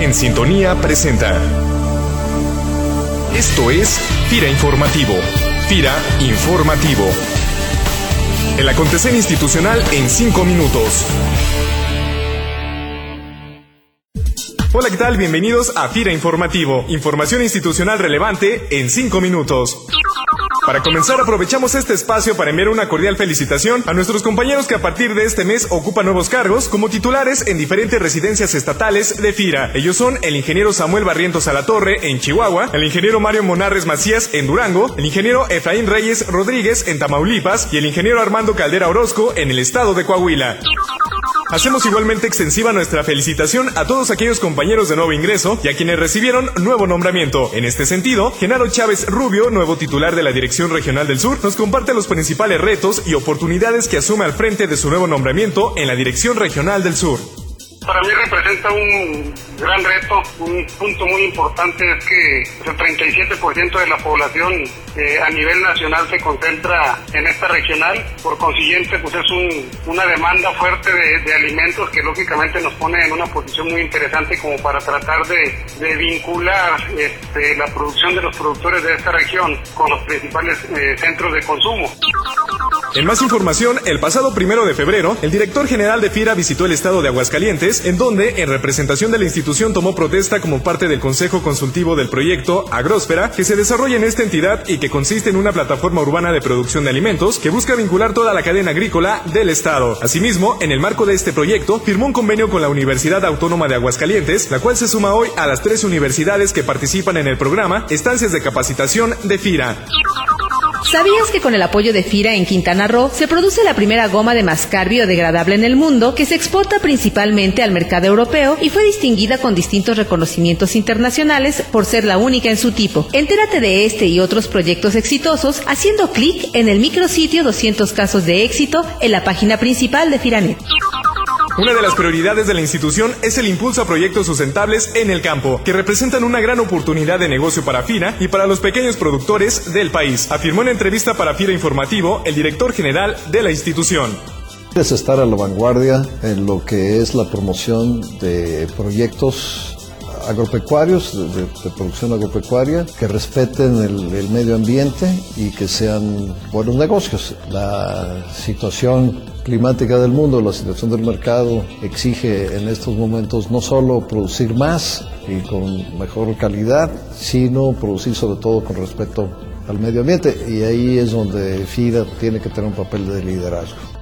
en sintonía presenta. Esto es FIRA Informativo. FIRA Informativo. El acontecer institucional en 5 minutos. Hola, ¿qué tal? Bienvenidos a FIRA Informativo. Información institucional relevante en 5 minutos. Para comenzar, aprovechamos este espacio para enviar una cordial felicitación a nuestros compañeros que a partir de este mes ocupan nuevos cargos como titulares en diferentes residencias estatales de FIRA. Ellos son el ingeniero Samuel Barrientos Alatorre en Chihuahua, el ingeniero Mario Monarres Macías en Durango, el ingeniero Efraín Reyes Rodríguez en Tamaulipas y el ingeniero Armando Caldera Orozco en el estado de Coahuila. Hacemos igualmente extensiva nuestra felicitación a todos aquellos compañeros de nuevo ingreso y a quienes recibieron nuevo nombramiento. En este sentido, Genaro Chávez Rubio, nuevo titular de la Dirección Regional del Sur, nos comparte los principales retos y oportunidades que asume al frente de su nuevo nombramiento en la Dirección Regional del Sur. Para mí representa un gran reto, un punto muy importante es que el 37% de la población eh, a nivel nacional se concentra en esta regional, por consiguiente pues es un, una demanda fuerte de, alimentos que lógicamente nos pone en una posición muy interesante como para tratar de, vincular este, la producción de los productores de esta región con los principales eh, centros de consumo. En más información, el pasado primero de febrero, el director general de FIRA visitó el estado de Aguascalientes, en donde, en representación de la institución, tomó protesta como parte del Consejo Consultivo del proyecto Agrósfera, que se desarrolla en esta entidad y que consiste en una plataforma urbana de producción de alimentos que busca vincular toda la cadena agrícola del estado. Asimismo, en el marco de este proyecto, firmó un convenio con la Universidad Autónoma de Aguascalientes, la cual se suma hoy a las tres universidades que participan en el programa Estancias de Capacitación de FIRA. ¿Sabías que con el apoyo de FIRA en Quintana Roo se produce la primera goma de mascar biodegradable en el mundo que se exporta principalmente al mercado europeo y fue distinguida con distintos reconocimientos internacionales por ser la única en su tipo? Entérate de este y otros proyectos exitosos haciendo clic en el micrositio 200 casos de éxito en la página principal de FIRANET. Una de las prioridades de la institución es el impulso a proyectos sustentables en el campo, que representan una gran oportunidad de negocio para FIRA y para los pequeños productores del país, afirmó en entrevista para FIRA Informativo el director general de la institución. Es estar a la vanguardia en lo que es la promoción de proyectos agropecuarios, de, producción agropecuaria, que respeten el, medio ambiente y que sean buenos negocios. La situación climática del mundo, la situación del mercado exige en estos momentos no solo producir más y con mejor calidad, sino producir sobre todo con respeto al medio ambiente y ahí es donde FIDA tiene que tener un papel de liderazgo.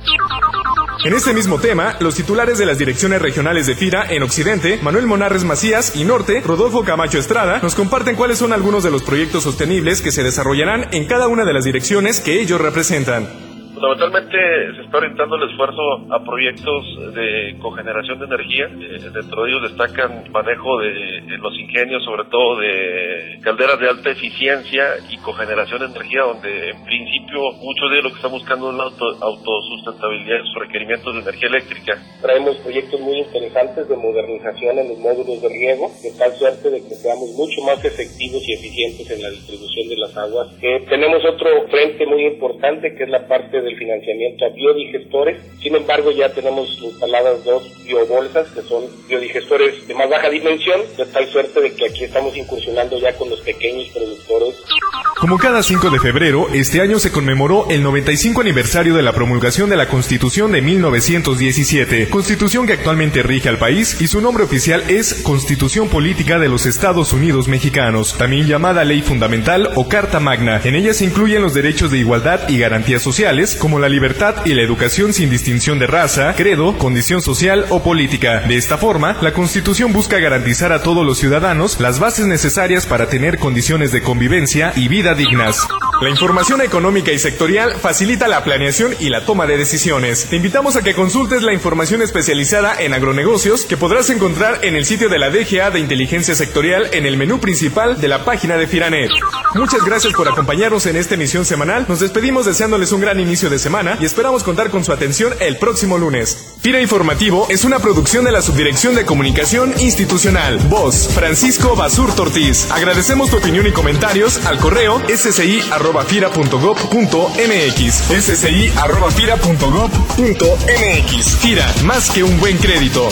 En este mismo tema, los titulares de las direcciones regionales de FIRA en Occidente, Manuel Monarres Macías y Norte, Rodolfo Camacho Estrada, nos comparten cuáles son algunos de los proyectos sostenibles que se desarrollarán en cada una de las direcciones que ellos representan. Fundamentalmente se está orientando el esfuerzo a proyectos de cogeneración de energía. Eh, dentro de ellos destacan manejo de los ingenios, sobre todo de calderas de alta eficiencia y cogeneración de energía, donde en principio muchos de lo que están buscando es la autosustentabilidad de sus requerimientos de energía eléctrica. Traemos proyectos muy interesantes de modernización en los módulos de riego, de tal suerte de que seamos mucho más efectivos y eficientes en la distribución de las aguas. Eh, tenemos otro frente muy importante que es la parte de del financiamiento a biodigestores. Sin embargo, ya tenemos instaladas dos biobolsas que son biodigestores de más baja dimensión, de tal suerte de que aquí estamos incursionando ya con los pequeños productores. Como cada 5 de febrero, este año se conmemoró el 95 aniversario de la promulgación de la Constitución de 1917, constitución que actualmente rige al país y su nombre oficial es Constitución Política de los Estados Unidos Mexicanos, también llamada Ley Fundamental o Carta Magna. En ella se incluyen los derechos de igualdad y garantías sociales, como la libertad y la educación sin distinción de raza, credo, condición social o política. De esta forma, la Constitución busca garantizar a todos los ciudadanos las bases necesarias para tener condiciones de convivencia y vida dignas. La información económica y sectorial facilita la planeación y la toma de decisiones. Te invitamos a que consultes la información especializada en agronegocios que podrás encontrar en el sitio de la DGA de Inteligencia Sectorial en el menú principal de la página de Firanet. Muchas gracias por acompañarnos en esta emisión semanal. Nos despedimos deseándoles un gran inicio de semana y esperamos contar con su atención el próximo lunes. Fira Informativo es una producción de la Subdirección de Comunicación Institucional. Voz, Francisco Basur Tortiz. Agradecemos tu opinión y comentarios al correo sci.fira.gov.mx. sci.fira.gov.mx. Fira, más que un buen crédito.